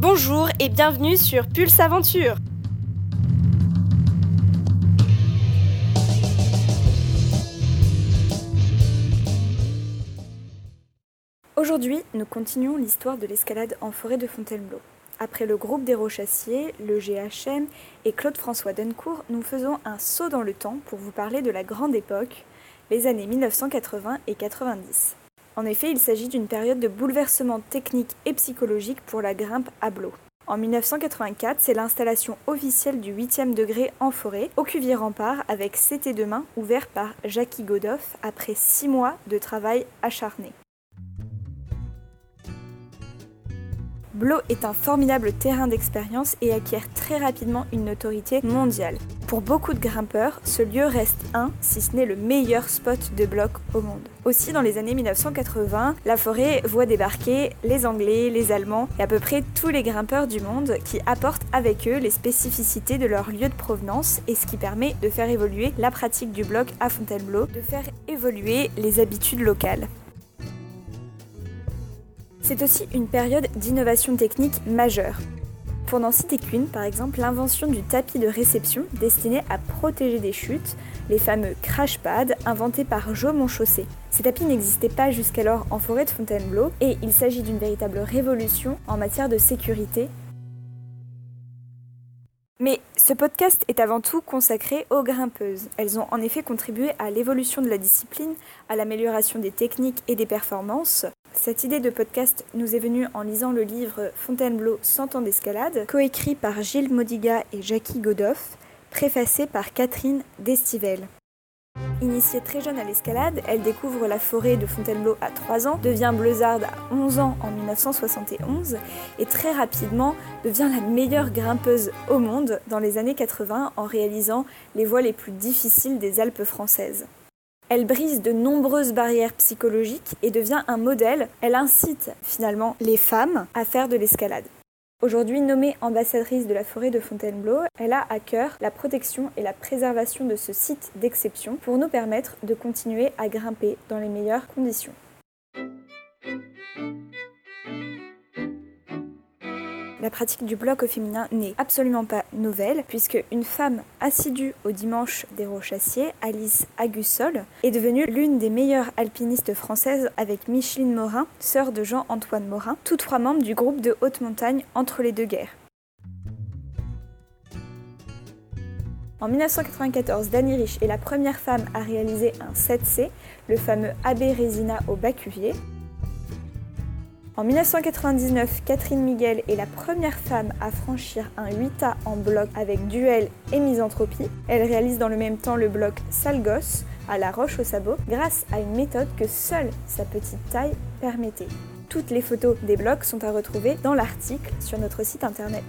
Bonjour et bienvenue sur Pulse Aventure. Aujourd'hui, nous continuons l'histoire de l'escalade en forêt de Fontainebleau. Après le groupe des Rochassiers, le GHM et Claude-François Dencourt, nous faisons un saut dans le temps pour vous parler de la grande époque, les années 1980 et 90. En effet, il s'agit d'une période de bouleversement technique et psychologique pour la grimpe à Blo. En 1984, c'est l'installation officielle du 8e degré en forêt, au Cuvier Rempart, avec CT Demain, ouvert par Jackie Godoff après six mois de travail acharné. Blo est un formidable terrain d'expérience et acquiert très rapidement une notoriété mondiale. Pour beaucoup de grimpeurs, ce lieu reste un, si ce n'est le meilleur spot de bloc au monde. Aussi, dans les années 1980, la forêt voit débarquer les Anglais, les Allemands et à peu près tous les grimpeurs du monde qui apportent avec eux les spécificités de leur lieu de provenance et ce qui permet de faire évoluer la pratique du bloc à Fontainebleau, de faire évoluer les habitudes locales. C'est aussi une période d'innovation technique majeure. Pour n'en citer qu'une, par exemple, l'invention du tapis de réception destiné à protéger des chutes, les fameux crash pads inventés par Jo Monchaussé. Ces tapis n'existaient pas jusqu'alors en forêt de Fontainebleau et il s'agit d'une véritable révolution en matière de sécurité. Mais ce podcast est avant tout consacré aux grimpeuses. Elles ont en effet contribué à l'évolution de la discipline, à l'amélioration des techniques et des performances, cette idée de podcast nous est venue en lisant le livre Fontainebleau 100 ans d'escalade, coécrit par Gilles Modiga et Jackie Godoff, préfacé par Catherine Destivelle. Initiée très jeune à l'escalade, elle découvre la forêt de Fontainebleau à 3 ans, devient bleusarde à 11 ans en 1971 et très rapidement devient la meilleure grimpeuse au monde dans les années 80 en réalisant les voies les plus difficiles des Alpes françaises. Elle brise de nombreuses barrières psychologiques et devient un modèle. Elle incite finalement les femmes à faire de l'escalade. Aujourd'hui nommée ambassadrice de la forêt de Fontainebleau, elle a à cœur la protection et la préservation de ce site d'exception pour nous permettre de continuer à grimper dans les meilleures conditions. La pratique du bloc au féminin n'est absolument pas nouvelle, puisque une femme assidue au dimanche des Rochassiers, Alice Agussol, est devenue l'une des meilleures alpinistes françaises avec Micheline Morin, sœur de Jean-Antoine Morin, tous trois membres du groupe de haute montagne entre les deux guerres. En 1994, Dani Rich est la première femme à réaliser un 7C, le fameux AB Resina au Bacuvier. En 1999, Catherine Miguel est la première femme à franchir un 8A en bloc avec duel et misanthropie. Elle réalise dans le même temps le bloc Salgos à la roche au sabot grâce à une méthode que seule sa petite taille permettait. Toutes les photos des blocs sont à retrouver dans l'article sur notre site internet.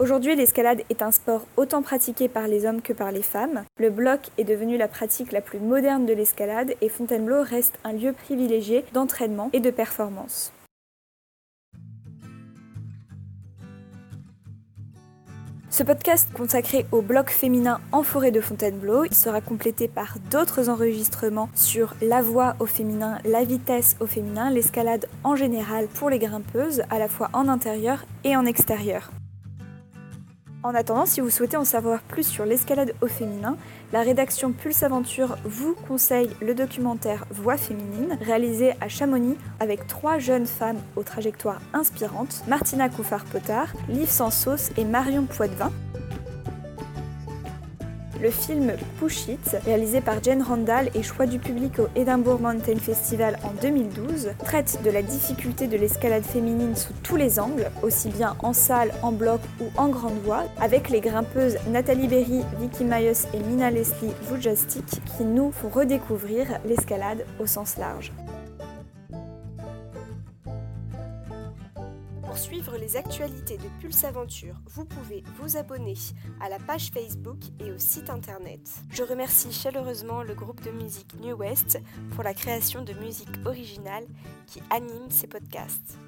Aujourd'hui, l'escalade est un sport autant pratiqué par les hommes que par les femmes. Le bloc est devenu la pratique la plus moderne de l'escalade et Fontainebleau reste un lieu privilégié d'entraînement et de performance. Ce podcast consacré au bloc féminin en forêt de Fontainebleau, sera complété par d'autres enregistrements sur la voix au féminin, la vitesse au féminin, l'escalade en général pour les grimpeuses, à la fois en intérieur et en extérieur. En attendant, si vous souhaitez en savoir plus sur l'escalade au féminin, la rédaction Pulse Aventure vous conseille le documentaire Voix féminine, réalisé à Chamonix avec trois jeunes femmes aux trajectoires inspirantes, Martina Couffard-Potard, Liv Sansos et Marion Poitvin. Le film Push It, réalisé par Jane Randall et choix du public au Edinburgh Mountain Festival en 2012, traite de la difficulté de l'escalade féminine sous tous les angles, aussi bien en salle, en bloc ou en grande voie, avec les grimpeuses Nathalie Berry, Vicky Mayos et Mina Leslie Vujastik qui nous font redécouvrir l'escalade au sens large. Actualités de Pulse Aventure, vous pouvez vous abonner à la page Facebook et au site internet. Je remercie chaleureusement le groupe de musique New West pour la création de musique originale qui anime ces podcasts.